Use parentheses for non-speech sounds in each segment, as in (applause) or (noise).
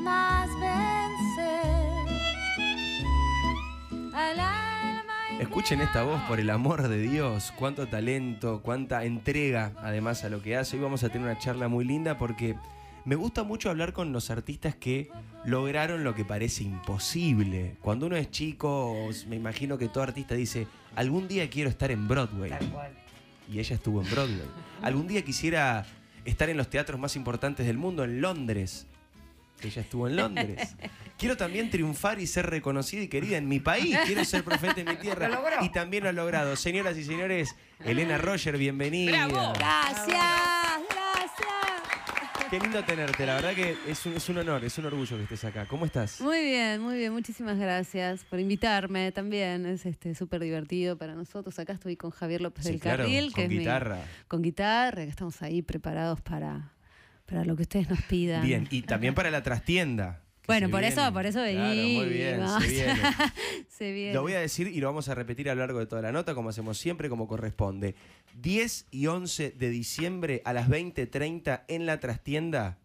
más vencer al alma y Escuchen esta voz, por el amor de Dios, cuánto talento, cuánta entrega además a lo que hace. Hoy vamos a tener una charla muy linda porque me gusta mucho hablar con los artistas que lograron lo que parece imposible. Cuando uno es chico, me imagino que todo artista dice, algún día quiero estar en Broadway. Y ella estuvo en Broadway. (laughs) Algún día quisiera estar en los teatros más importantes del mundo, en Londres. Ella estuvo en Londres. (laughs) Quiero también triunfar y ser reconocida y querida en mi país. Quiero ser profeta en mi tierra. (laughs) Lo logró. Y también lo ha logrado. Señoras y señores, Elena Roger, bienvenida. Gracias, gracias. Qué lindo tenerte. La verdad que es un, es un honor, es un orgullo que estés acá. ¿Cómo estás? Muy bien, muy bien. Muchísimas gracias por invitarme también. Es este súper divertido para nosotros. Acá estoy con Javier López Sí, del claro, Carril, con que es mi- guitarra. con guitarra, que estamos ahí preparados para, para lo que ustedes nos pidan. Bien, y también para la trastienda. Bueno, por viene. eso, por eso Claro, muy bien, venimos. se viene. (laughs) Se viene. Lo voy a decir y lo vamos a repetir a lo largo de toda la nota, como hacemos siempre, como corresponde. 10 y 11 de diciembre a las 20.30 en la trastienda,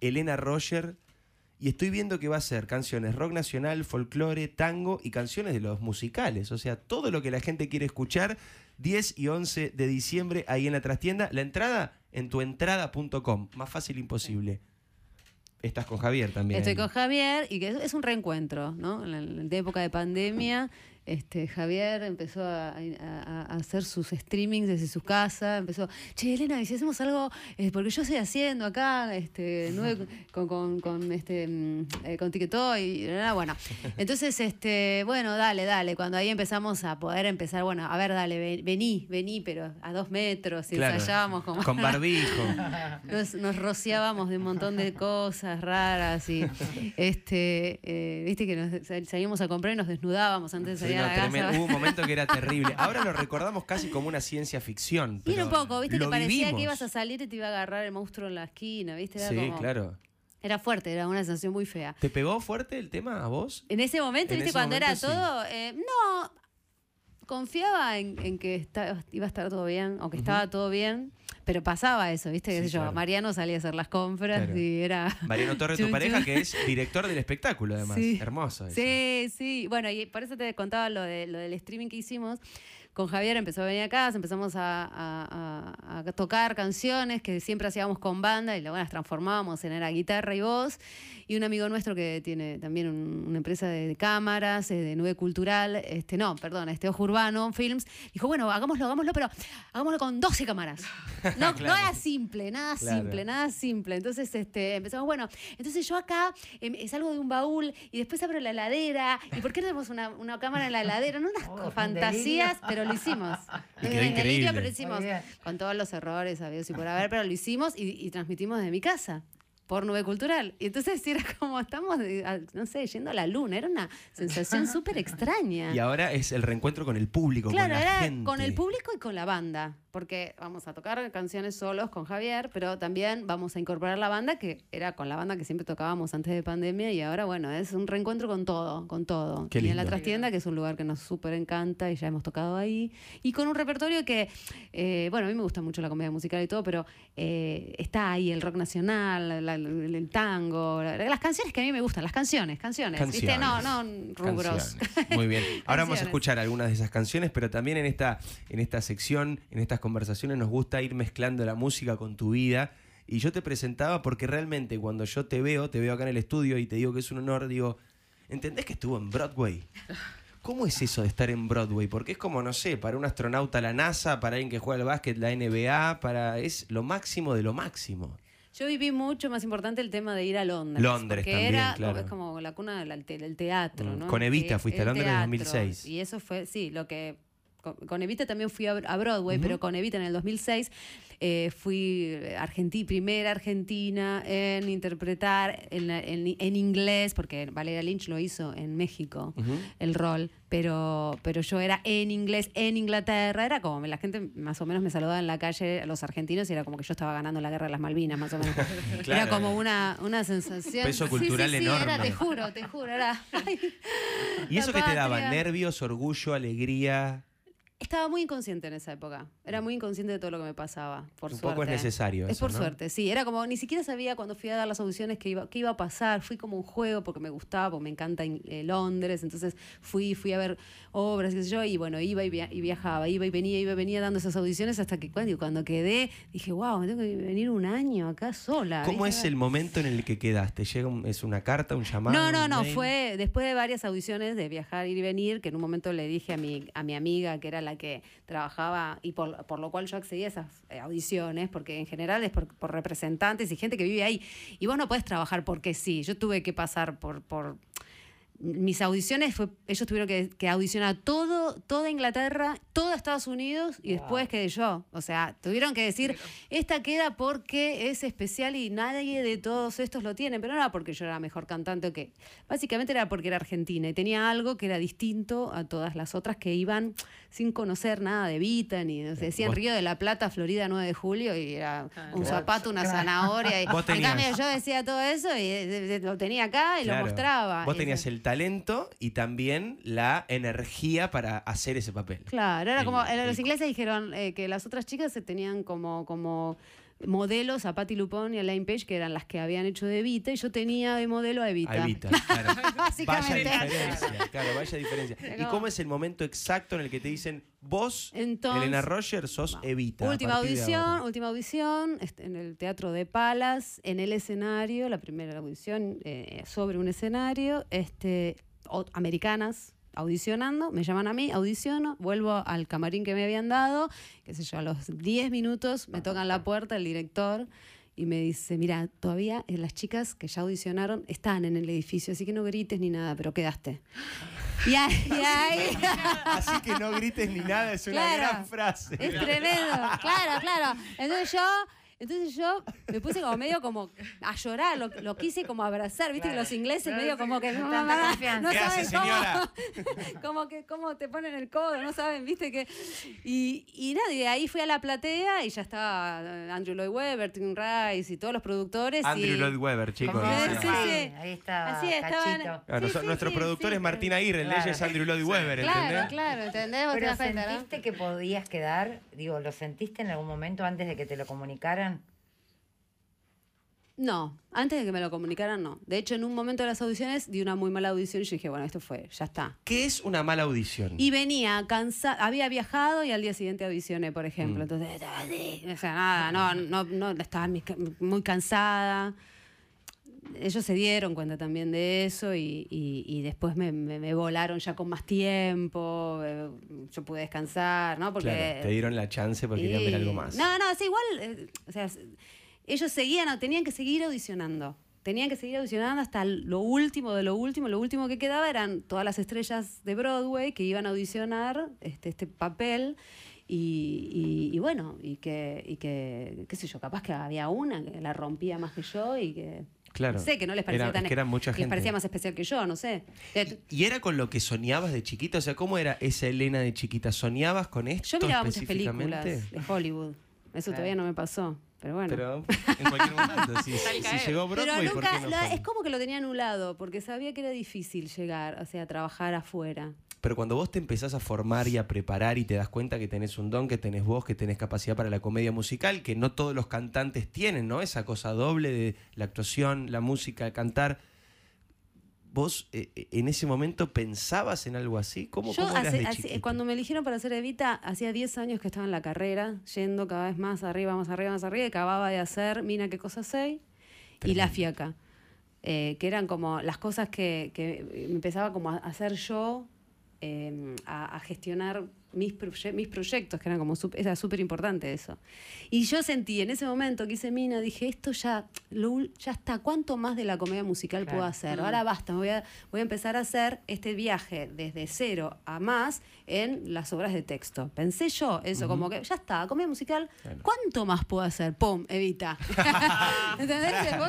Elena Roger. Y estoy viendo que va a ser canciones rock nacional, folclore, tango y canciones de los musicales. O sea, todo lo que la gente quiere escuchar. 10 y 11 de diciembre ahí en la trastienda. La entrada en tuentrada.com. Más fácil imposible. Estás con Javier también. Estoy con Javier y que es, un reencuentro, ¿no? En la época de pandemia, este, Javier empezó a, a- a hacer sus streamings desde su casa, empezó, che, Elena, ¿y si hacemos algo? Eh, porque yo estoy haciendo acá, este, nueve- (laughs) con, con, con, este, mm, eh, con y bueno. (laughs) Entonces, este, bueno, dale, dale. Cuando ahí empezamos a poder empezar, bueno, a ver, dale, ven- vení, vení, pero a dos metros, y Claro, ensayábamos como... Con barbijo. (laughs) Nos, nos rociábamos de un montón de cosas raras y este eh, viste que nos salíamos a comprar y nos desnudábamos antes de salir no, tremendo. Hubo un momento que era (laughs) terrible. Ahora lo recordamos casi como una ciencia ficción. Pero un poco, viste, que parecía vivimos. que ibas a salir y te iba a agarrar el monstruo en la esquina, viste, era Sí, como- claro. Era fuerte, era una sensación muy fea. ¿Te pegó fuerte el tema a vos? En ese momento, En viste, ese cuando era sí. todo, eh, no, confiaba en, en que iba a estar todo bien, o que estaba todo bien, pero pasaba eso, viste, qué Sí, sé yo, claro. Mariano salía a hacer las compras Claro. y era... (laughs) Mariano Torres, tu pareja, que es director del espectáculo, además. Sí. Hermoso. eso. Sí, sí. Bueno, y por eso te contaba lo, de, lo del streaming que hicimos. Con Javier empezó a venir a casa, empezamos a, a- a- a tocar canciones que siempre hacíamos con banda y luego las transformábamos en era guitarra y voz. Y un amigo nuestro que tiene también un- una empresa de, cámaras, eh, de nube cultural, este, no, perdón, este Ojo Urbano Films, dijo, bueno, hagámoslo, hagámoslo, pero hagámoslo con 12 cámaras. (laughs) No, Claro. no era simple, nada Claro. simple, nada simple. Entonces este, empezamos, bueno, entonces yo acá em, salgo de un baúl y después abro la heladera. ¿Y por qué no tenemos una, una cámara en la heladera? No unas Oh, fantasías, pero lo hicimos. (laughs) Y quedó En increíble. delirio, pero lo hicimos. Con todos los errores, habidos y por haber, pero lo hicimos y, y transmitimos desde mi casa. Por nube cultural. Y entonces era como estamos, no sé, yendo a la luna. Era una sensación (laughs) súper extraña. Y ahora es el reencuentro con el público, Claro, con la era gente. con el público y con la banda, porque vamos a tocar canciones solos con Javier, pero también vamos a incorporar la banda, que era con la banda que siempre tocábamos antes de pandemia, y ahora, bueno, es un reencuentro con todo, con todo. Qué y en la lindo. trastienda, que es un lugar que nos súper encanta y ya hemos tocado ahí, y con un repertorio que, eh, bueno, a mí me gusta mucho la comedia musical y todo, pero eh, está ahí el rock nacional, la- el, el tango, la- las canciones que a mí me gustan, las canciones, canciones, ¿viste? No, no rubros. Canciones. (laughs) Muy bien. Ahora vamos a Canciones. escuchar algunas de esas canciones, pero también en esta, en esta sección, en estas conversaciones, nos gusta ir mezclando la música con tu vida. Y yo te presentaba porque realmente cuando yo te veo, te veo acá en el estudio y te digo que es un honor, digo, ¿entendés que estuvo en Broadway? ¿Cómo es eso de estar en Broadway? Porque es como, no sé, para un astronauta la NASA, para alguien que juega al básquet la NBA, para es lo máximo de lo máximo. Yo viví mucho más importante el tema de ir a Londres. Londres porque también, era, claro. Es como la cuna del, te- del teatro, Mm, ¿no? con Evita Que- fuiste a Londres en teatro. 2006. Y eso fue, sí, lo que... Con, con Evita también fui a, a Broadway, pero con Evita en el 2006 eh, fui argentí, primera argentina en interpretar en, en- en inglés, porque Valeria Lynch lo hizo en México, el rol, pero, pero yo era en inglés, en Inglaterra, era como la gente más o menos me saludaba en la calle, los argentinos, y era como que yo estaba ganando la guerra de las Malvinas, más o menos. (laughs) Claro. Era como una, una sensación. Peso cultural sí, sí, enorme. Era, te juro, te juro, era. ay, (laughs) ¿Y eso que te daba? ¿Nervios, orgullo, alegría? Estaba muy inconsciente en esa época. Era muy inconsciente de todo lo que me pasaba. Por Un suerte. poco es necesario Es eso, por ¿no? suerte, sí. Era como, ni siquiera sabía cuando fui a dar las audiciones qué iba, qué iba a pasar. Fui como un juego porque me gustaba, porque me encanta in- eh, Londres. Entonces fui, fui a ver obras, qué sé yo, y bueno, iba y, via- y viajaba, iba y venía, iba y venía dando esas audiciones hasta que cuando, cuando quedé, dije, wow, me tengo que venir un año acá sola. ¿Cómo ¿viste? es el momento en el que quedaste? ¿Llega un- ¿Es una carta, un llamado? No, no, no, mail? fue después de varias audiciones de viajar, ir y venir, que en un momento le dije a mi, a mi amiga, que era la que trabajaba, y por, por lo cual yo accedí a esas eh, audiciones, porque en general es por, por representantes y gente que vive ahí. Y vos no podés trabajar porque sí. Yo tuve que pasar por... por mis audiciones fue, ellos tuvieron que, que audicionar todo, toda Inglaterra, todo Estados Unidos y después quedé yo. O sea, tuvieron que decir, esta queda porque es especial y nadie de todos estos lo tiene, pero no era porque yo era mejor cantante o que. Básicamente era porque era argentina y tenía algo que era distinto a todas las otras que iban sin conocer nada de Vita, ni no sé, decían Río de la Plata, Florida 9 de julio y era un zapato, una zanahoria. Y, en cambio yo decía todo eso y lo tenía acá y Claro. lo mostraba. Vos tenías el talento y también la energía para hacer ese papel. Claro, era como, el- los ingleses dijeron eh, que las otras chicas se tenían como, como modelos a Patti Lupone y a Elaine Page, que eran las que habían hecho de Evita, y yo tenía de modelo a Evita. A Evita, (laughs) claro. Vaya Básicamente. diferencia, claro, vaya diferencia. ¿Y cómo es el momento exacto en el que te dicen, vos, Entonces- Elena Roger, sos Evita? Última audición, última audición este, en el Teatro de Palas, en el escenario, la primera audición eh, sobre un escenario, este, o- americanas audicionando, me llaman a mí, audiciono, vuelvo al camarín que me habían dado, qué sé yo, a los 10 minutos me tocan la puerta el director y me dice, mira, todavía eh, las chicas que ya audicionaron están en el edificio, así que no grites ni nada, pero quedaste. Y ahí, y ahí- (laughs) Así que no grites ni nada, es una Claro. gran frase. Es tremendo, claro, claro. Entonces yo, entonces yo me puse como medio como a llorar, lo, lo quise como abrazar, viste que Claro. los ingleses Claro, medio sí, como que no, tanta no, no, confianza. no ¿Qué hace, saben cómo, (laughs) como que cómo te ponen el codo, no saben, viste que y, y nada, y de ahí fui a la platea y ya estaba eh, Andrew Lloyd Webber, Tim Rice y todos los productores Andrew y, Lloyd Webber, chicos. Sí, sí. Ahí estaba Así estaban-. Claro, Sí, nuestro sí, productor sí. es Martín Aguirre, el de ella Claro. es Andrew Lloyd Webber, Claro, ¿entendés? claro, ¿entendés? Vos te Pero das cuenta, ¿no? sentiste que podías quedar, digo, ¿lo sentiste en algún momento antes de que te lo comunicaran? No, antes de que me lo comunicaran, no. De hecho, en un momento de las audiciones di una muy mala audición y yo dije, bueno, esto fue, ya está. ¿Qué es una mala audición? Y venía cansada, había viajado y al día siguiente audicioné, por ejemplo. Mm. Entonces, o sea, nada, no, no, no, estaba muy cansada. Ellos se dieron cuenta también de eso y, y- y después me, me- me volaron ya con más tiempo, eh, yo pude descansar, ¿no? Porque Claro, te dieron la chance porque querían ver y- algo más. No, no, sí, igual, eh, o sea, ellos seguían, tenían que seguir audicionando. Tenían que seguir audicionando hasta lo último de lo último. Lo último que quedaba eran todas las estrellas de Broadway que iban a audicionar este, este papel. Y, y- y bueno, y que, y que, qué sé yo, capaz que había una que la rompía más que yo y que. Claro. No sé, que no les parecía Era- tan. es que era mucha les gente. parecía más especial que yo, no sé. ¿Y era con lo que soñabas de chiquita? O sea, ¿cómo era esa Elena de chiquita? ¿Soñabas con esto Yo miraba muchas películas de Hollywood. Eso todavía no me pasó. Pero bueno. Pero en cualquier momento, si, (laughs) si llegó Pero Broadway, ¿por nunca, qué no la- es como que lo tenía anulado, porque sabía que era difícil llegar, o sea, trabajar afuera. Pero cuando vos te empezás a formar y a preparar y te das cuenta que tenés un don, que tenés voz, que tenés capacidad para la comedia musical, que no todos los cantantes tienen, ¿no? Esa cosa doble de la actuación, la música, cantar. ¿Vos eh, eh, en ese momento pensabas en algo así? ¿Cómo, Yo, cómo eras hace- de hace- chiquita? cuando me eligieron para hacer Evita, hacía 10 años que estaba en la carrera, yendo cada vez más arriba, más arriba, más arriba, y acababa de hacer Mina, qué cosa sé, y La Fiaca. eh, que eran como las cosas que, que empezaba como a hacer yo, eh, a, a gestionar mis, proye- mis proyectos, que eran como era súper importante eso. Y yo sentí en ese momento que hice Mina, dije, esto ya, lo ya está, ¿cuánto más de la comedia musical Claro. puedo hacer? Ahora basta, voy a, voy a empezar a hacer este viaje desde cero a más en las obras de texto. Pensé yo eso, como que ya está, comedia musical, Claro. ¿cuánto más puedo hacer? ¡Pum! Evita. (laughs) (laughs) ¿Entendés? Fue como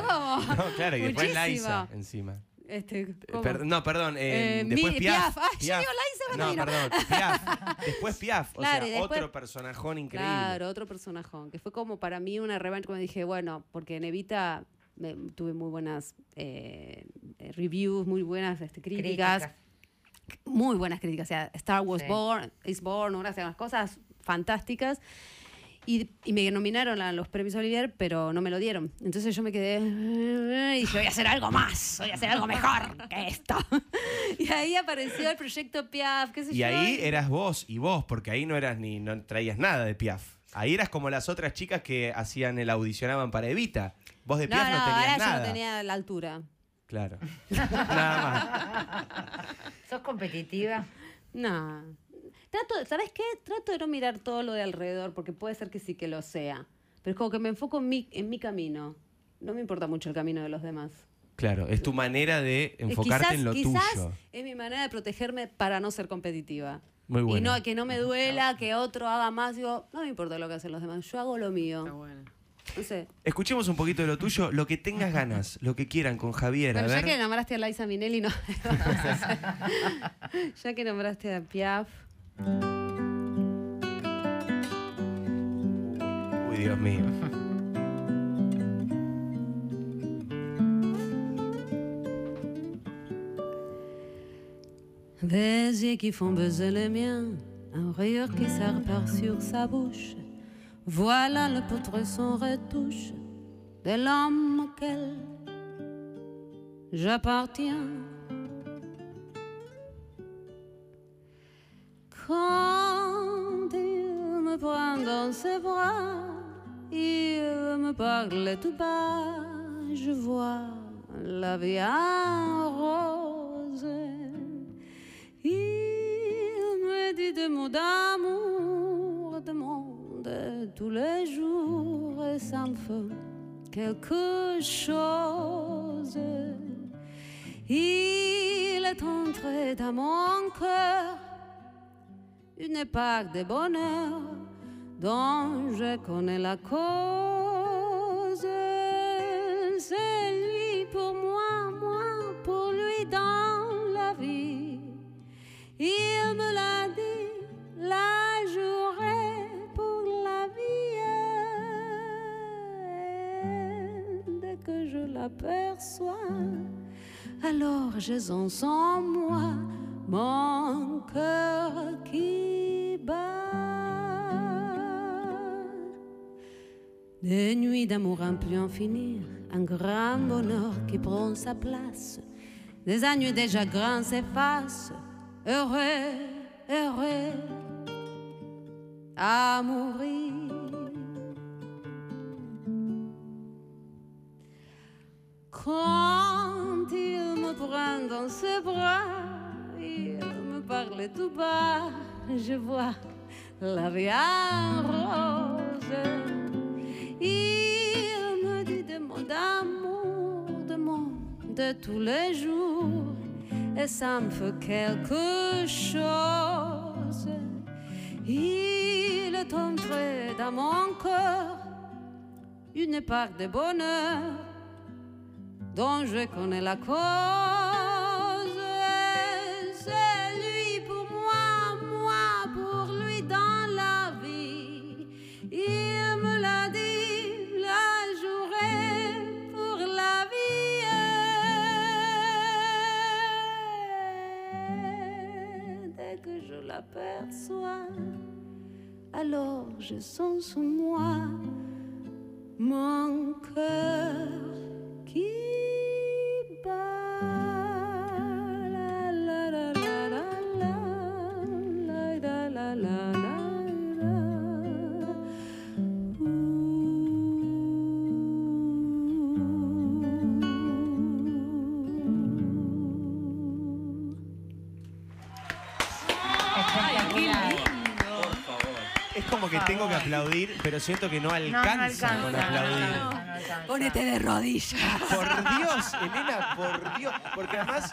No, claro, y después muchísimo. Liza encima. Este, Eh, per- no, perdón. eh, Eh, después mi- Piaf. Piaf. Ay, yo digo Liza, No, bueno, perdón. (laughs) Piaf. Después Piaf. O Claro, sea, después- otro personajón increíble. Claro, otro personajón, que fue como para mí una revancha cuando dije, bueno, porque en Evita me- tuve muy buenas eh, eh, reviews, muy buenas este, críticas. Críticas. muy buenas críticas. O sea, Star Wars Sí. Born, Is Born, unas, unas cosas fantásticas. Y, y me nominaron a los premios Olivier, pero no me lo dieron. Entonces yo me quedé y dije, voy a hacer algo más, voy a hacer algo mejor que esto. (laughs) y ahí apareció el proyecto Piaf, qué sé Y yo. ahí eras vos y vos, porque ahí no eras ni no traías nada de Piaf. Ahí eras como las otras chicas que hacían el audicionaban para Evita. Vos de No, Piaf no, no, ahora tenías yo nada. no tenía la altura. Claro. (laughs) nada ¿Sos competitiva? No. Trato, ¿sabes qué? Trato de no mirar todo lo de alrededor, porque puede ser que sí que lo sea. Pero es como que me enfoco en mi, en mi camino. No me importa mucho el camino de los demás. más. Claro, es tu manera de enfocarte quizás, en lo quizás tuyo. es mi manera de protegerme para no ser competitiva. Muy Y bueno. no que no me duela, que otro haga más. Digo, no me importa lo que hacen los demás. Yo hago lo mío. Está bueno. No sé. Escuchemos un poquito de lo tuyo, lo que tengas ganas, lo que quieran con Javier. Bueno, a ya ver. que nombraste a Liza Minelli, no. (laughs) ya que nombraste a Piaf. Uy, Dios mío. Qui font buzzer les miens, un rire qui se repart sur sa bouche. Voilà le portrait sans retouche de l'homme auquel j'appartiens. Quand il me prend dans ses bras, il me parle tout bas, je vois la vie en rose. Il me dit des mots d'amour, demande tous les jours, et me fait quelque chose. Il est entré dans mon cœur une époque de bonheur dont je connais la cause. C'est lui pour moi, moi pour lui dans la vie. Il me l'a dit, la jouerai pour la vie. Dès que je l'aperçois, alors sens en moi mon cœur qui bat. Des nuits d'amour un plus en finir, un grand bonheur qui prend sa place. Des années déjà grands s'effacent, heureux, heureux à mourir. Quand il me prend dans ses bras, parle tout bas, je vois la vie en rose. Il me dit des mots d'amour, des mots de tous les jours, et ça me fait quelque chose. Il est entré dans mon cœur une part de bonheur dont je connais la cause. L'aperçois, alors je sens sous moi mon cœur tengo que aplaudir, pero siento que no No, no alcanza, alcanza. con no, aplaudir. no, no. Ponete de rodillas. Por Dios, Elena, por Dios. Porque además,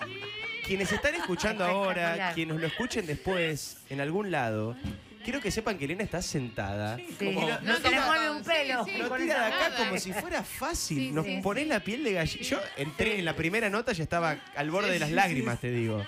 quienes están escuchando ahora, quienes lo escuchen después, en algún lado, quiero que sepan que Elena está sentada. Sí, como- no, no se le mueve un pelo. Sí, sí. Lo con tira de acá nada. como si fuera fácil. Sí, Nos sí, pones sí. la piel de gallina. Yo entré en la primera nota, ya estaba al borde de las lágrimas, te digo.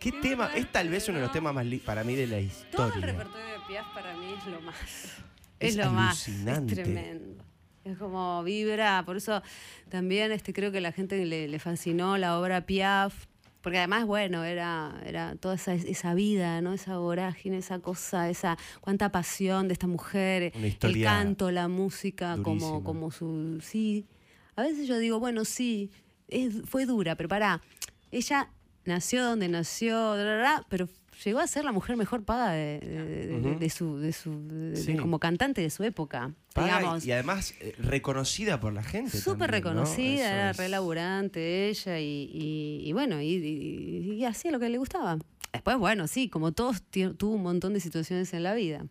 ¿Qué tema? Es tal vez uno de los temas más li- para mí de la Todo el historia. repertorio de Piaf para mí es lo más. Es Es, lo más. alucinante. Es tremendo. Es como vibra. Por eso también este, creo que a la gente le, le fascinó la obra Piaf. Porque además, bueno, era, era toda esa, esa vida, ¿no? Esa vorágine, esa cosa, esa cuánta pasión de esta mujer, Una el historia canto, la música, como, como su. Sí. A veces yo digo, bueno, sí, es- fue dura, pero pará, ella nació donde nació, pero llegó a ser la mujer mejor paga de, su, de su Sí. como cantante de su época. Paga digamos. y además eh, reconocida por la gente. Súper ¿no? reconocida, Eso era es- re laburante ella y, y- y bueno, y, hacía lo que le gustaba. Después, bueno, sí, como todos, tuvo un montón de situaciones en la vida.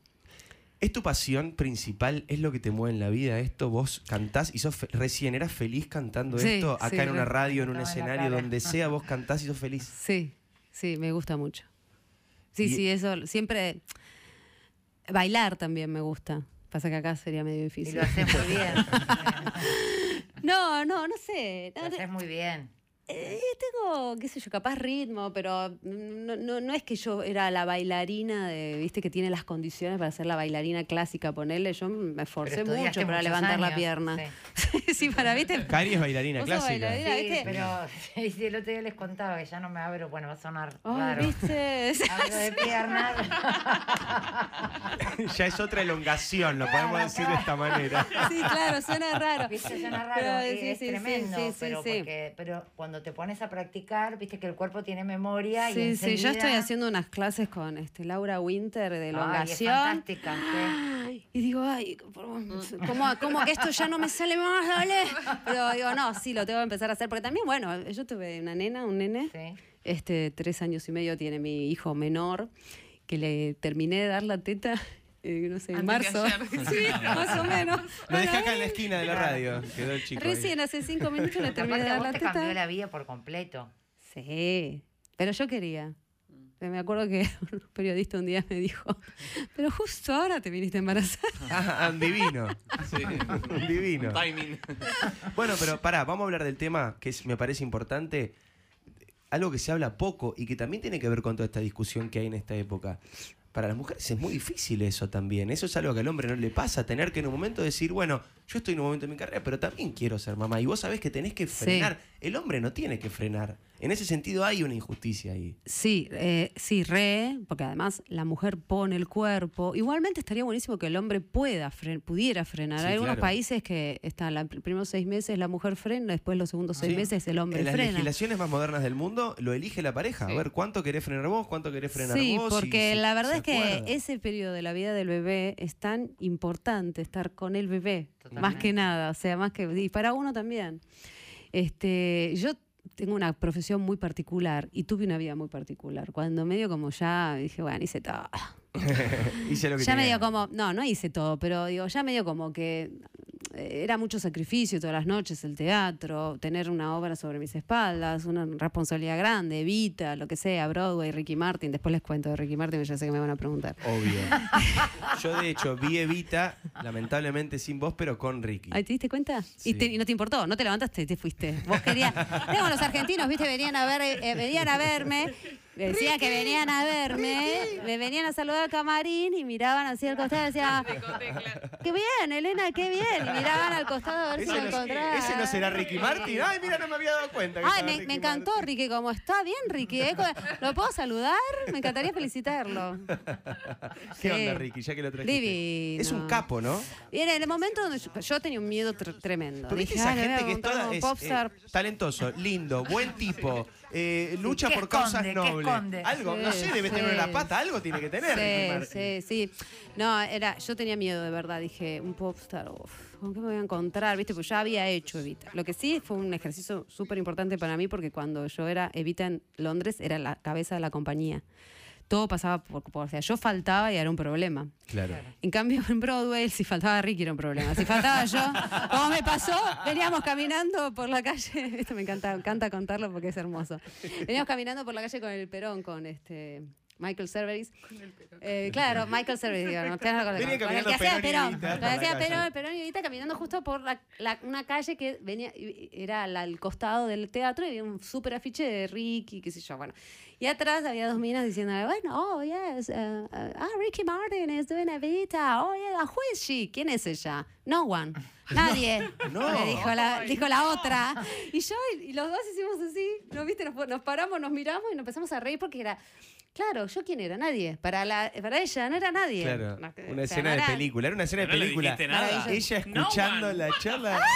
¿Es tu pasión principal? ¿Es lo que te mueve en la vida esto? ¿Vos cantás y sos fe- recién eras feliz cantando Sí, esto? Acá sí, en una radio, en un escenario, donde sea, vos cantás y sos feliz. (laughs) Sí, sí, me gusta mucho. Sí, Y- sí, eso siempre... Bailar también me gusta. Pasa que acá sería medio Y difícil. lo haces muy bien. (laughs) No, no, no sé. Lo No, haces muy bien. Eh, tengo, qué sé yo, capaz ritmo, pero no, no, no es que yo era la bailarina de, viste, que tiene las condiciones para ser la bailarina clásica, ponerle. Yo me esforcé Pero mucho para levantar la pierna. sí. (laughs) Sí, para, viste. Cari es bailarina clásica. bailarina. Mira, Sí, ¿viste? pero (laughs) sí, el otro día les contaba que ya no me abro, bueno, va a sonar raro. viste. (laughs) Abro de piernas. ya es otra elongación, lo podemos decir de esta manera. Sí, claro, suena raro. Viste, suena Pero, raro, y sí, es tremendo, sí, sí, pero, sí. porque- pero cuando te pones a practicar, viste que el cuerpo tiene memoria y Sí, sí, yo estoy enseguida- haciendo unas clases con este Laura Winter de Ay, elongación. fantástica, sí. Ay, y digo, ay, ¿cómo, cómo que esto ya no me sale más, dale? (laughs) Pero digo, no, sí, lo tengo que empezar a hacer. Porque también, bueno, yo tuve una nena, un nene, Sí. este, tres años y medio tiene mi hijo menor, que le terminé de dar la teta, eh, no sé, en marzo. (laughs) Sí, más o menos. Lo dejé acá en la esquina de la radio. Quedó el chico. ahí. Recién hace cinco minutos le terminé de dar la te teta. cambió la vida por completo. Sí, pero yo quería. Me acuerdo que (laughs) un periodista un día me dijo, pero justo ahora te viniste a embarazar. (laughs) Ah, divino. Sí. Divino. Timing. Bueno, pero pará, vamos a hablar del tema que es- me parece importante. Algo que se habla poco y que también tiene que ver con toda esta discusión que hay en esta época. Para las mujeres es muy difícil eso también. Eso es algo que al hombre no le pasa. Tener que en un momento decir, bueno, yo estoy en un momento de mi carrera, pero también quiero ser mamá. Y vos sabés que tenés que Sí. frenar. El hombre no tiene que frenar. En ese sentido hay una injusticia ahí. Sí, eh, sí, re, porque además la mujer pone el cuerpo. Igualmente estaría buenísimo que el hombre pueda fren- pudiera frenar. Sí, Hay algunos claro. países que están los primeros seis meses la mujer frena, después los segundos seis Sí. meses el hombre en las frena. legislaciones más modernas del mundo lo elige la pareja. Sí. A ver, ¿cuánto querés frenar vos? ¿Cuánto querés frenar Sí, vos? Y porque la verdad es que acuerda. ese periodo de la vida del bebé es tan importante estar con el bebé, más que nada, o sea, más que y para uno también. Este, yo tengo una profesión muy particular y tuve una vida muy particular. Cuando medio como ya dije, bueno, hice todo. (laughs) Hice lo que Ya tenía. medio como, no, no hice todo, pero digo, ya medio como que era mucho sacrificio todas las noches, el teatro, tener una obra sobre mis espaldas, una responsabilidad grande, Evita, lo que sea, Broadway, Ricky Martin. Después les cuento de Ricky Martin, ya sé que me van a preguntar. Obvio. (laughs) Yo, de hecho, vi Evita, lamentablemente sin vos, pero con Ricky. ¿te diste cuenta? Sí. Y, te- y no te importó, no te levantaste y te fuiste. Vos querías. Tengo los argentinos, viste, venían a ver, eh, venían a verme. Decían que venían a verme, me venían a saludar al camarín y miraban hacia el costado y decían, qué bien, Elena, qué bien. Y miraban al costado a ver si ¿Ese lo no, encontraban. ese no será Ricky Martin? Ay, mira, no me había dado cuenta. que Ay, me, Ricky me encantó, Martin. Ricky, como está bien, Ricky. ¿eh? ¿Lo puedo saludar? Me encantaría felicitarlo. (laughs) ¿Qué Sí. onda, Ricky? Ya que lo trajiste. Divino. Es un capo, ¿no? Y en el momento donde yo, yo tenía un miedo tr- tremendo. Porque Dije, esa "Ay, le voy a gente que es toda es, popstar". eh, talentoso, lindo, buen tipo, eh, lucha ¿qué por causas esconde? ¿Qué nobles. Algo, no sé, debe sí. tener una pata, algo tiene que tener. Sí, sí, sí. No, era, yo tenía miedo de verdad. Dije, un popstar, uf, ¿con qué me voy a encontrar? ¿Viste? Pues ya había hecho Evita. Lo que sí fue un ejercicio súper importante para mí porque cuando yo era Evita en Londres era la cabeza de la compañía. Todo pasaba por, por- o sea, yo faltaba y era un problema. Claro. En cambio, en Broadway, si faltaba Ricky era un problema. Si faltaba yo, (laughs) como me pasó, veníamos caminando por la calle. (laughs) Esto me encanta, me encanta contarlo porque es hermoso. Veníamos caminando por la calle con el Perón, con este Michael Cerveris. (laughs) Eh, claro, Michael Cerveris, digo, no, claro, con- Venía con el caminando que hacía Perón con el que hacía. Perón, Perón y Evita caminando justo por la, la- una calle que venía, era al- al costado del teatro y había un súper afiche de Ricky, qué sé yo, bueno. Y atrás había dos minas diciendo, bueno, oh, yes, uh, uh, ah, Ricky Martin is doing Evita, oh, yeah, who is she? ¿Quién es ella? No one. (laughs) Nadie. (laughs) No. Le dijo la, dijo la otra. Y yo y, y los dos hicimos así, ¿no viste? Nos, nos paramos, nos miramos y nos empezamos a reír porque era, claro, ¿yo quién era? Nadie. Para, la, para ella no era nadie. Claro, que- una o sea, escena no de era- película, era una escena de No le película. nada. Ella escuchando la charla. (laughs)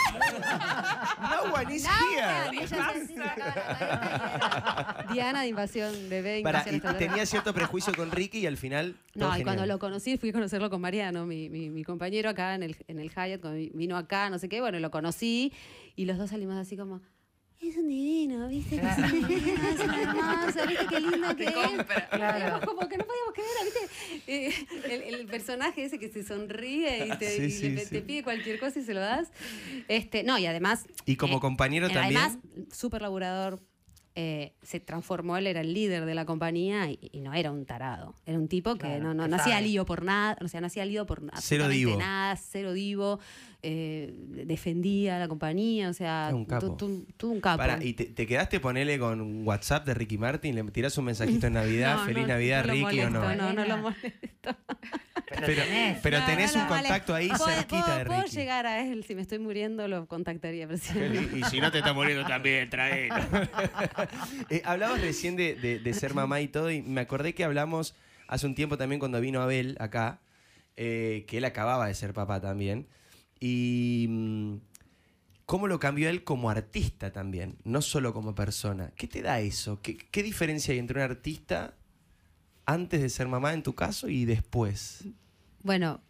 No one is No, here. ella se la era Diana de invasión de B. Para, y tenía cierto prejuicio con Ricky y al final. No, y cuando lo conocí, fui a conocerlo con Mariano, mi, mi, mi compañero acá en el, en el Hyatt, cuando vino acá, no sé qué, bueno, lo conocí y los dos salimos así como, es un divino, ¿viste? (laughs) Que es un divino, es un hermoso, ¿viste qué lindo que es? Claro. Como que no podíamos creer, ¿viste? Eh, el, el personaje ese que se sonríe y te, Sí, y sí, le- sí. te pide cualquier cosa y se lo das. Este, no, y además... Y como eh, compañero eh, también. Además, súper laburador. eh, se transformó, él era el líder de la compañía y, y no era un tarado. Era un tipo que Claro, no, no, que no hacía lío por nada, o sea, no hacía lío por absolutamente divo. nada, cero divo, eh, defendía a la compañía, o sea, un capo. tú- un capo. Para, ¿y te, te quedaste ponele con un WhatsApp de Ricky Martin? ¿Le tirás un mensajito en (laughs) Navidad? No, ¿Feliz no, Navidad, no Ricky o no? No, no lo molesto. Pero, Pero, tenés. pero un contacto ahí Puedo- cerquita puedo- de Puedo Ricky. llegar a él, si me estoy muriendo lo contactaría, pero si no- Y si no te está muriendo también, trae. (laughs) Eh, hablabas recién de, de- de ser mamá y todo, y me acordé que hablamos hace un tiempo también cuando vino Abel acá, eh, que él acababa de ser papá también, y mm, cómo lo cambió él como artista también, no solo como persona. ¿Qué te da eso? ¿Qué, diferencia hay entre un artista antes de ser mamá en tu caso y después? Bueno,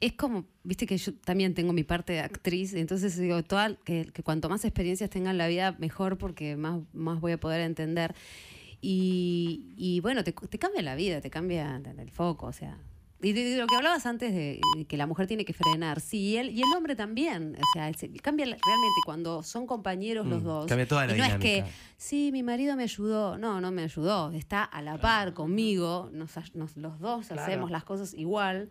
es como, viste que yo también tengo mi parte de actriz, entonces digo, toda, que, cuanto más experiencias tenga en la vida, mejor porque más, más voy a poder entender. Y, y bueno, te, te cambia la vida, te cambia el foco, o sea. Y de, de lo que hablabas antes de, de que la mujer tiene que frenar, sí, y el, y el hombre también, o sea, se- cambia realmente cuando son compañeros los Mm, dos. cambia toda la y no es que, dinámica. sí, mi marido me ayudó, no, no me ayudó, está a la par conmigo, nos, nos- los dos Claro. hacemos las cosas igual.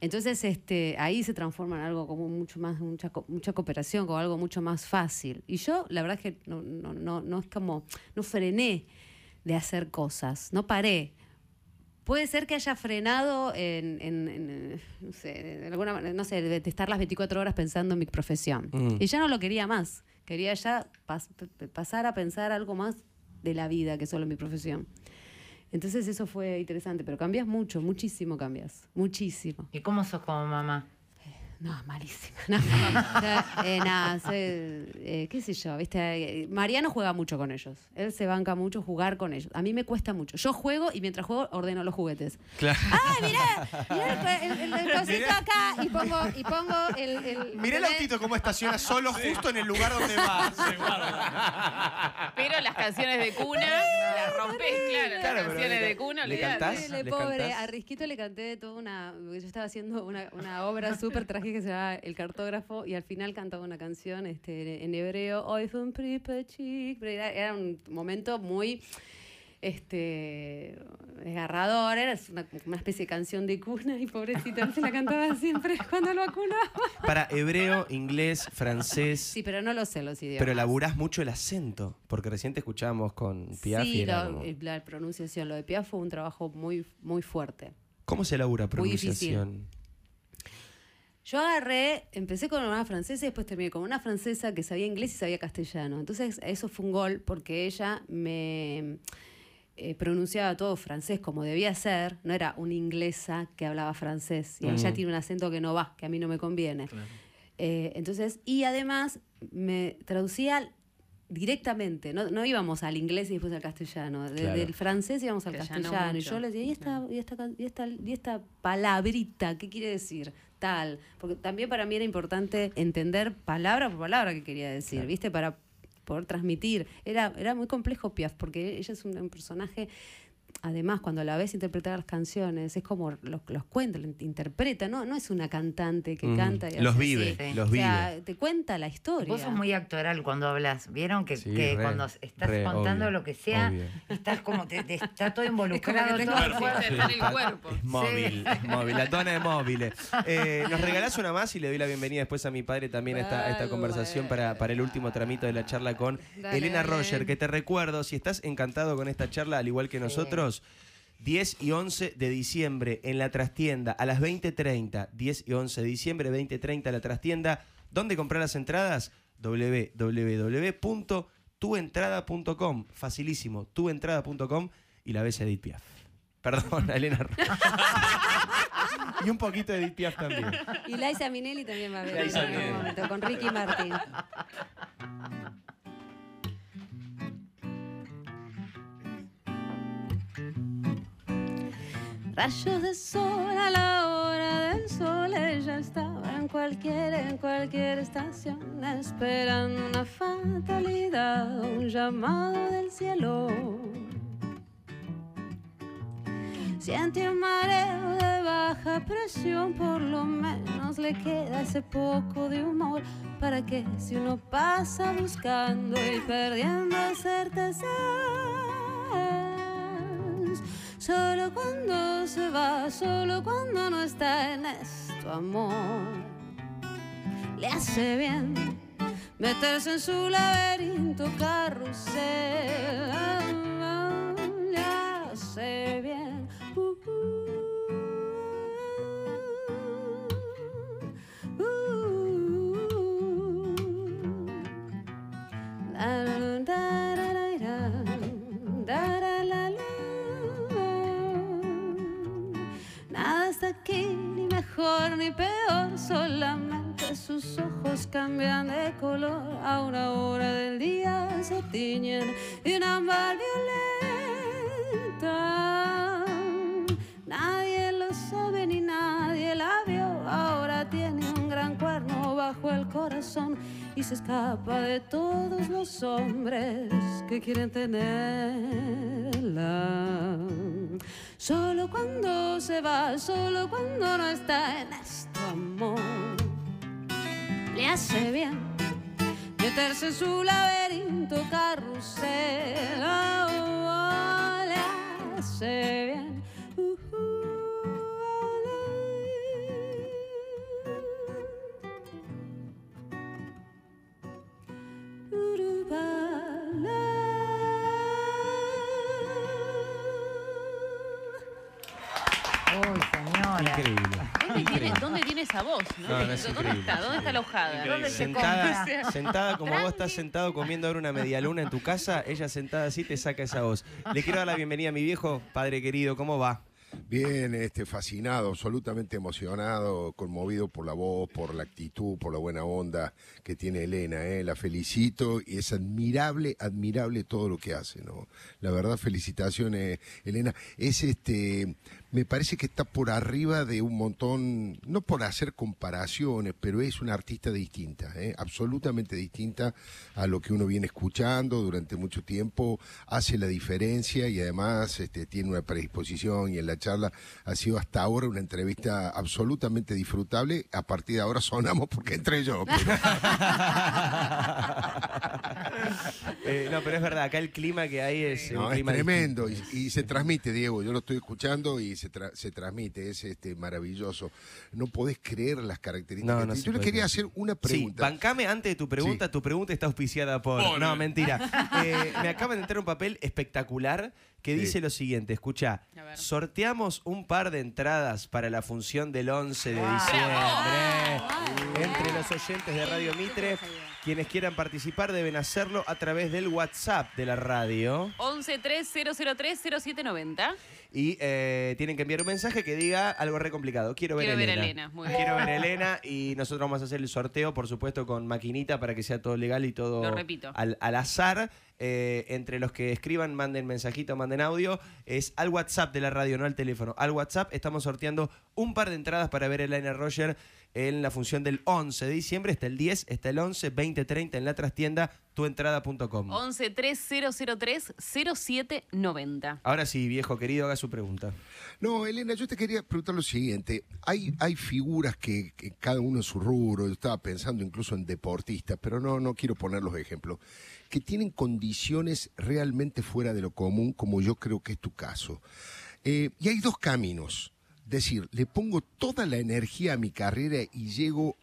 Entonces, este, ahí se transforma en algo como mucho más, mucha, mucha cooperación, como algo mucho más fácil. Y yo, la verdad es que no, no, no, no es como, no frené de hacer cosas, no paré. Puede ser que haya frenado en, en- en, no sé, de alguna manera, no sé, de de estar las 24 horas pensando en mi profesión. Mm. Y ya no lo quería más. Quería ya pas- pasar a pensar algo más de la vida que solo mi profesión. Entonces eso fue interesante, pero cambias mucho, muchísimo cambias, muchísimo. ¿Y cómo sos como mamá? No, malísima. (laughs) No, eh, soy, eh, qué sé yo, ¿viste? Eh, Mariano juega mucho con ellos. Él se banca mucho jugar con ellos. A mí me cuesta mucho. Yo juego y mientras juego ordeno los juguetes. Claro. ¡Ay, mirá! Mirá el, el- el cosito Mirá. acá y pongo, y pongo el... el Mirá el autito cómo estaciona solo justo en el lugar donde va. Pero las canciones de cuna las rompes, claro. Claro, las canciones le- de cuna, le olvidate. cantás. Le ¿Le pobre, cantás? a Risquito le canté toda una. Yo estaba haciendo una, una obra súper trágica que se llama El cartógrafo y al final cantaba una canción este, en hebreo. Hoy fue un pripechik", pero Era, era un momento muy este desgarrador, era una, una especie de canción de cuna y pobrecito, él se la cantaba siempre (laughs) cuando lo vacunaba. Para hebreo, inglés, francés. Sí, pero no lo sé los idiomas. Pero laburás mucho el acento, porque recién te escuchábamos con Piaf y Sí, era lo- como- eh, la pronunciación, lo de Piaf fue un trabajo muy, muy fuerte. ¿Cómo se labura Muy difícil. Yo agarré, empecé con una francesa y después terminé con una francesa que sabía inglés y sabía castellano. Entonces eso fue un gol porque ella me eh, pronunciaba todo francés como debía ser. No era una inglesa que hablaba francés y ella tiene un acento que no va, que a mí no me conviene. Eh, entonces, y además me traducía directamente, no, no íbamos al inglés y después al castellano, de- Claro. del francés íbamos al Castellano castellano. Y yo le decía, ¿y esta, y, esta, y, esta, y esta palabrita qué quiere decir? Tal. Porque también para mí era importante entender palabra por palabra qué quería decir, ¿viste? Para poder transmitir. Era, era muy complejo Piaf, porque ella es un, un personaje además cuando la ves interpretar las canciones, es como los, los cuenta, lo interpreta, ¿no? No es una cantante que Mm. canta y Los hace vive, así. Sí. los O sea, vive. te cuenta la historia. Vos sos muy actoral cuando hablas. ¿Vieron que, Sí, que re, cuando estás re, contando obvio, lo que sea, obvio. estás como, te, te está todo (laughs) involucrado tengo todo el cuerpo? Cuerpo. Es móvil, es móvil, la tona es móvil. Eh, (laughs) Nos regalás una más y le doy la bienvenida después a mi padre también a esta, a esta conversación para, para el último tramito de la charla con Dale, Elena dale. Roger, que te recuerdo, si estás encantado con esta charla, al igual que nosotros, 10 y 11 de diciembre en la trastienda a las 20.30, 10 y 11 de diciembre, 20.30 la trastienda. ¿Dónde comprar las entradas? www.tuentrada.com. Facilísimo, tuentrada.com y la ves a Edith Piaf. Perdón, (laughs) Elena y un poquito de Edith Piaf también. Y Laisa Minelli también va a ver Liza en algún momento, con Ricky Martin. Rayos de sol a la hora del sol, ella estaba en cualquier, en cualquier estación, esperando una fatalidad, un llamado del cielo. Siente un mareo de baja presión, por lo menos le queda ese poco de humor para que si uno pasa buscando y perdiendo certezas, solo cuando se va, solo cuando no está en esto amor, le hace bien meterse en su laberinto carrusel, le hace bien. Aquí, ni mejor ni peor, solamente sus ojos cambian de color. A una hora del día se tiñen de un ámbar violeta. Nadie lo sabe ni nadie la vio. Ahora tiene un gran cuerno bajo el corazón y se escapa de todos los hombres que quieren tenerla. Solo cuando se va, solo cuando no está en esto amor, le hace bien meterse en su laberinto carrusel. Oh, oh, le hace bien. Increíble. ¿Dónde tiene, ¿Dónde tiene esa voz? ¿no? No, no, es ¿Dónde increíble, está? ¿Dónde está la hojada? Increíble. ¿Dónde se Sentada, sentada como vos estás sentado comiendo ahora una media luna en tu casa, ella sentada así te saca esa voz. Le quiero dar la bienvenida a mi viejo, padre querido, ¿cómo va? Bien, este, fascinado, absolutamente emocionado, conmovido por la voz, por la actitud, por la buena onda que tiene Elena. ¿eh? La felicito y es admirable, admirable todo lo que hace. ¿no? La verdad, felicitaciones, Elena. Es este, me parece que está por arriba de un montón, no por hacer comparaciones, pero es una artista distinta, ¿eh? absolutamente distinta a lo que uno viene escuchando durante mucho tiempo. Hace la diferencia y además este, tiene una predisposición y en la charla ha sido hasta ahora una entrevista absolutamente disfrutable. A partir de ahora sonamos porque entré yo. pero- (laughs) Eh, no, pero es verdad, acá el clima que hay es No, un es clima tremendo y, se transmite, Diego. Yo lo estoy escuchando y se, tra- se transmite, es este maravilloso. No podés creer las características. No, no Yo le quería creer. hacer una Sí, pregunta. bancame antes de tu pregunta. Sí. Tu pregunta está auspiciada por. No, mentira. Eh, me acaban de entrar un papel espectacular que Sí. dice lo siguiente: escucha, sorteamos un par de entradas para la función del 11 de diciembre. Entre los oyentes de Radio Mitre, quienes quieran participar deben hacerlo a través del WhatsApp de la radio. 11 3003 0790. Y eh, tienen que enviar un mensaje que diga algo re complicado. Quiero ver Quiero a ver a Elena. Elena, muy bien. Quiero ver a Elena y nosotros vamos a hacer el sorteo, por supuesto, con maquinita para que sea todo legal y todo Lo repito. Al, al azar. Eh, entre los que escriban, manden mensajito, manden audio. Es al WhatsApp de la radio, no al teléfono. Al WhatsApp estamos sorteando un par de entradas para ver a Elena Roger en la función del 11 de diciembre. Está el 10, está el 11, 20, 30 en la trastienda tuentrada.com. 11 3003 0790. Ahora sí, viejo querido, haga su pregunta. No, Elena, yo te quería preguntar lo siguiente. Hay, hay figuras que, que cada uno en su rubro, yo estaba pensando incluso en deportistas, pero no, no quiero poner los ejemplos, que tienen condiciones realmente fuera de lo común, como yo creo que es tu caso. Eh, y hay dos caminos. Decir, le pongo toda la energía a mi carrera y llego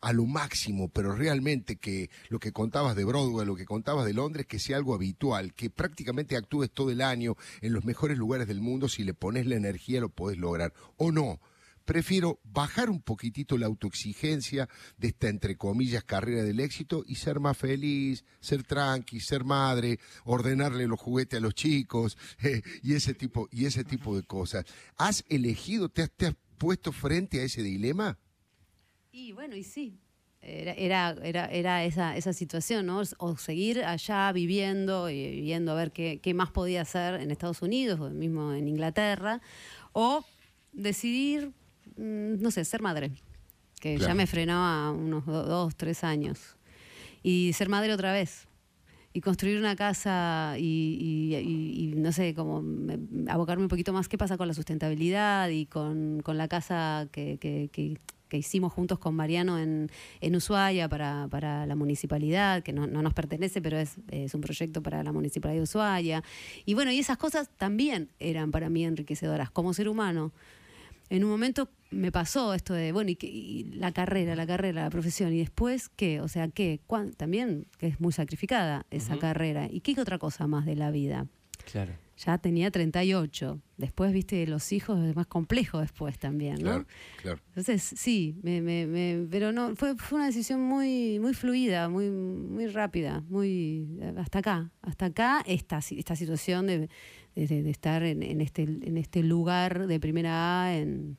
a lo máximo, pero realmente que lo que contabas de Broadway, lo que contabas de Londres, que sea algo habitual, que prácticamente actúes todo el año en los mejores lugares del mundo, si le pones la energía lo podés lograr. O no, prefiero bajar un poquitito la autoexigencia de esta, entre comillas, carrera del éxito y ser más feliz, ser tranqui, ser madre, ordenarle los juguetes a los chicos (laughs) eh, y, ese tipo, y ese tipo de cosas. ¿Has elegido, te has, te has puesto frente a ese dilema? Y bueno, y sí. Era, era, era, era esa, esa situación, ¿no? O seguir allá viviendo y viendo a ver qué, qué más podía hacer en Estados Unidos o mismo en Inglaterra, o decidir, no sé, ser madre, que ya me frenaba unos do- dos, tres años. Y ser madre otra vez. Y construir una casa y, y- y- y, no sé, como me- abocarme un poquito más qué pasa con la sustentabilidad y con, con la casa que, que- que- que hicimos juntos con Mariano en, en Ushuaia para, para la municipalidad, que no, no nos pertenece, pero es, es un proyecto para la municipalidad de Ushuaia. Y bueno, y esas cosas también eran para mí enriquecedoras como ser humano. En un momento me pasó esto de, bueno, y, que- y la carrera, la carrera, la profesión, y después, ¿qué? O sea, ¿qué? ¿Cuán- También que es muy sacrificada esa carrera. ¿Y qué otra cosa más de la vida? Claro. Ya tenía 38. Después, viste, los hijos es más complejo después también, ¿no? Claro, claro. Entonces, sí, me, me, me- pero no, fue, fue una decisión muy, muy fluida, muy, muy rápida, muy hasta acá, hasta acá esta, esta situación de, de- de- de estar en, en este, en este lugar de primera A en,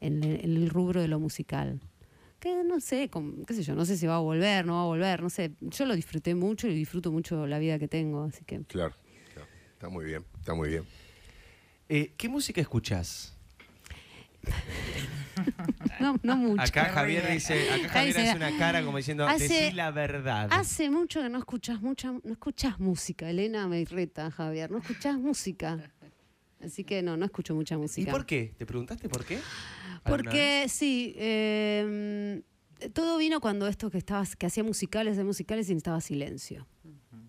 en el- en el rubro de lo musical. Que no sé, qué sé yo, no sé si va a volver, no va a volver, no sé. Yo lo disfruté mucho y disfruto mucho la vida que tengo, así que. Claro, claro. Está muy bien, está muy bien. Eh, ¿Qué música escuchás? (laughs) No, no mucho. Acá Javier dice, acá Javier hace una cara como diciendo, hace- decí la verdad. Hace mucho que no escuchas mucha, no escuchas música, Elena me reta, Javier, no escuchas música. Así que no, no escucho mucha ¿Y música. por qué? ¿Te preguntaste por qué? ¿Alguna Porque vez? sí, eh, todo vino cuando esto que estabas, que hacía musicales de musicales y necesitaba silencio.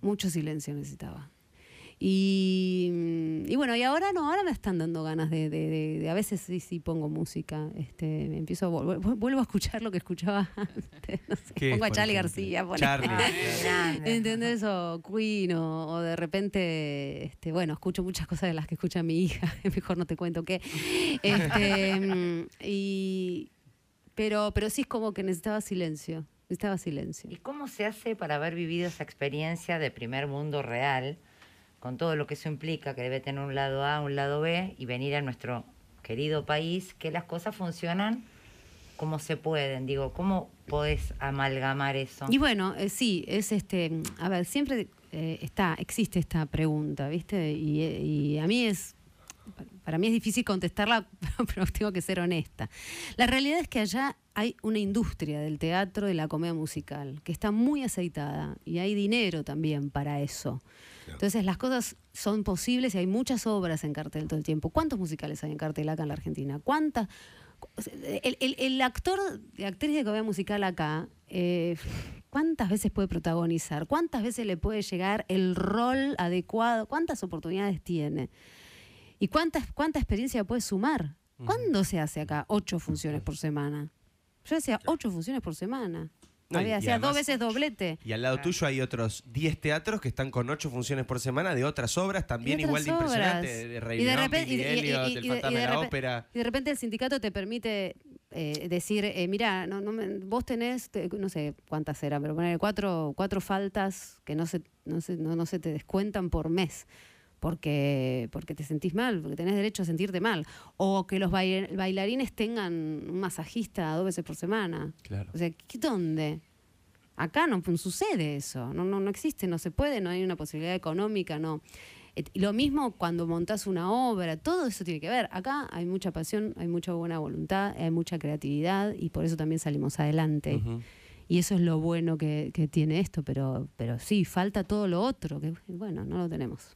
Mucho silencio necesitaba. Y, mm, y bueno, y ahora no, ahora me están dando ganas de, de- de- de- a veces sí, sí pongo música, este, me empiezo a vol- vuelvo a escuchar lo que escuchaba (laughs) antes, no sé, ¿Qué es, pongo a Charlie? García. Charlie. Ah. (laughs) ¿Entendés? O Queen, o, o de repente, este, bueno, escucho muchas cosas de las que escucha mi hija, (laughs) mejor no te cuento qué. Este, mm, y, pero, pero sí es como que necesitaba silencio, necesitaba silencio. ¿Y cómo se hace para haber vivido esa experiencia de primer mundo real, con todo lo que eso implica, que debe tener un lado A, un lado B, y venir a nuestro querido país, que las cosas funcionan como se pueden? Digo, ¿cómo podés amalgamar eso? Y bueno, eh, sí, es este, a ver, siempre eh, está, existe esta pregunta, ¿viste? Y, eh, y a mí es, para mí es difícil contestarla, (laughs) pero tengo que ser honesta. La realidad es que allá hay una industria del teatro, de la comedia musical, que está muy aceitada y hay dinero también para eso. Entonces las cosas son posibles y hay muchas obras en cartel todo el tiempo. ¿Cuántos musicales hay en cartel acá en la Argentina? ¿Cuántas? El, el- el actor, actriz de comedia musical acá, eh, ¿cuántas veces puede protagonizar? ¿Cuántas veces le puede llegar el rol adecuado? ¿Cuántas oportunidades tiene? ¿Y cuántas, cuánta experiencia puede sumar? ¿Cuándo se hace acá ocho funciones por semana? Yo hacía ocho funciones por semana. No, y- Había, dos veces doblete. Y al lado tuyo hay otros 10 teatros que están con 8 funciones por semana de otras obras también igual de otras impresionantes. obras. De Rey Y de repente- de de la repe- ópera. Y de repente el sindicato te permite eh, decir, eh, mira, no, no me- vos tenés, te- no sé cuántas eran, pero poner cuatro, cuatro faltas que no se, no, se, no, no se te descuentan por mes. Porque, porque te sentís mal, porque tenés derecho a sentirte mal. O que los bail- bailarines tengan un masajista dos veces por semana. Claro. O sea, ¿qué- ¿dónde? Acá no sucede eso, no, no, no existe, no se puede, no hay una posibilidad económica, no. Lo mismo cuando montas una obra, todo eso tiene que ver. Acá hay mucha pasión, hay mucha buena voluntad, hay mucha creatividad y por eso también salimos adelante. Y eso es lo bueno que, que tiene esto, pero, pero sí, falta todo lo otro, que bueno, no lo tenemos.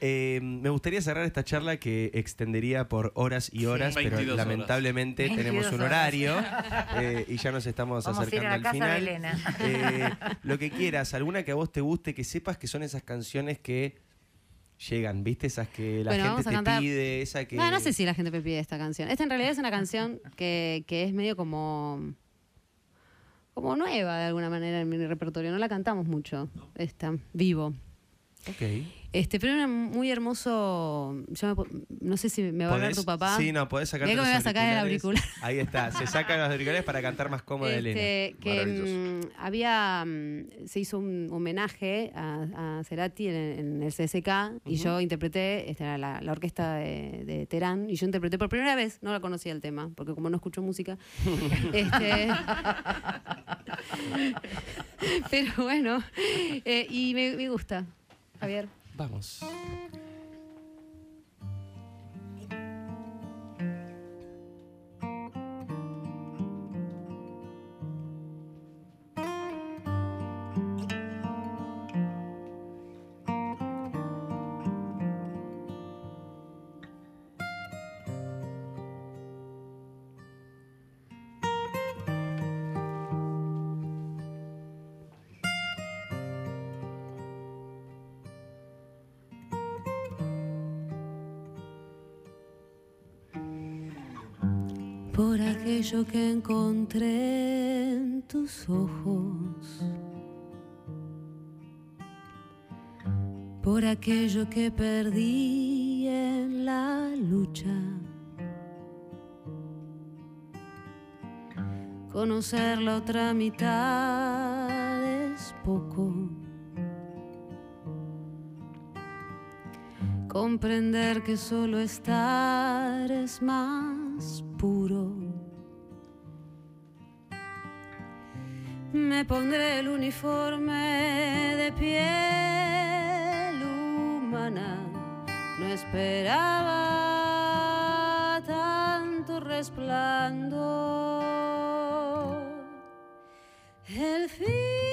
Eh, me gustaría cerrar esta charla que extendería por horas y horas, pero 22 horas. lamentablemente 22 tenemos un horario (laughs) eh, y ya nos estamos Vamos a ir acercando a la al casa final. de Elena. Eh, lo que (laughs) quieras, alguna que a vos te guste, que sepas que son esas canciones que llegan, ¿viste? Esas que la Bueno, gente te cantar- pide, esa que... No, no sé si la gente me pide esta canción. Esta en realidad es una canción que, que es medio como como nueva de alguna manera en mi repertorio. No la cantamos mucho, esta, vivo. Ok. Este, pero era muy hermoso. yo me no sé si me va a ¿Podés? tu papá. Sí, no, podés que me a sacar el auricular. Ahí está, se sacan los auriculares para cantar más Elena. Este, que Maravilloso. mm, había mm, se hizo un homenaje a, a Cerati en, en el CSK y yo interpreté esta era la, la orquesta de, de Terán y yo interpreté por primera vez no la conocía el tema porque como no escucho música (laughs) este, (laughs) pero bueno eh, y me, me gusta Javier Vamos. Aquello que encontré en tus ojos, por aquello que perdí en la lucha. Conocer la otra mitad es poco. Comprender que solo estar es más puro. Me pondré el uniforme de piel humana. No esperaba tanto resplandor. El fin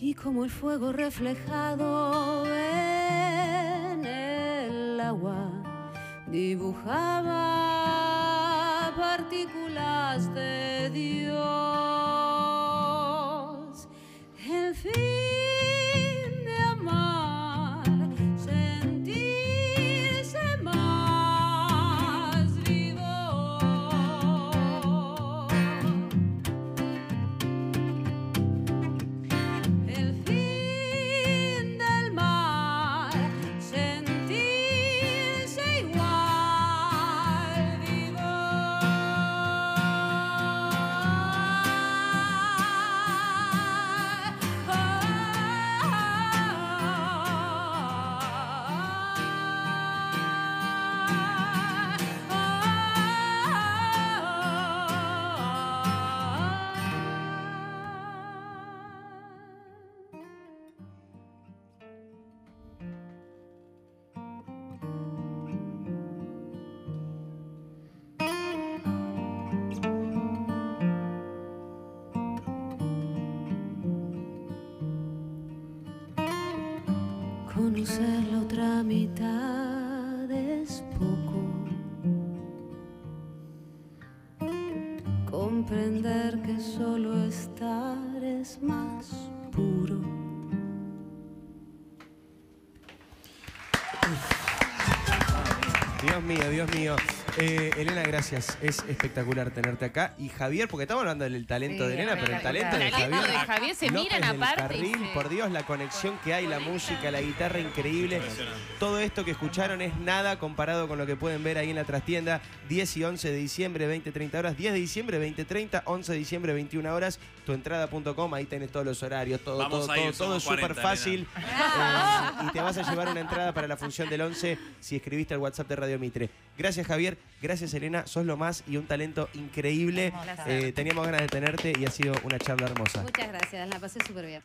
y como el fuego reflejado en el agua dibujaba partículas de Dios. Dios mío, Dios mío. Eh, Elena, gracias. Es espectacular tenerte acá. Y Javier, porque estamos hablando del talento Sí, de Elena, pero el talento el de talento Javier. de Javier se López miran del aparte Carril, por Dios, la conexión que hay, la música, la guitarra increíble. Todo esto que escucharon es nada comparado con lo que pueden ver ahí en la trastienda. 10 y 11 de diciembre, 20-30 horas. 10 de diciembre, 20-30. 11 de diciembre, 21 horas. Tuentrada.com, ahí tenés todos los horarios, todo, Vamos todo, ir, todo, todo es súper 40, fácil. Eh, y te vas a llevar una entrada para la función del 11 si escribiste al WhatsApp de Radio Mitre. Gracias, Javier. Gracias, Elena. Sos lo más y un talento increíble. Eh, teníamos ganas de tenerte y ha sido una charla hermosa. Muchas gracias, la pasé súper bien.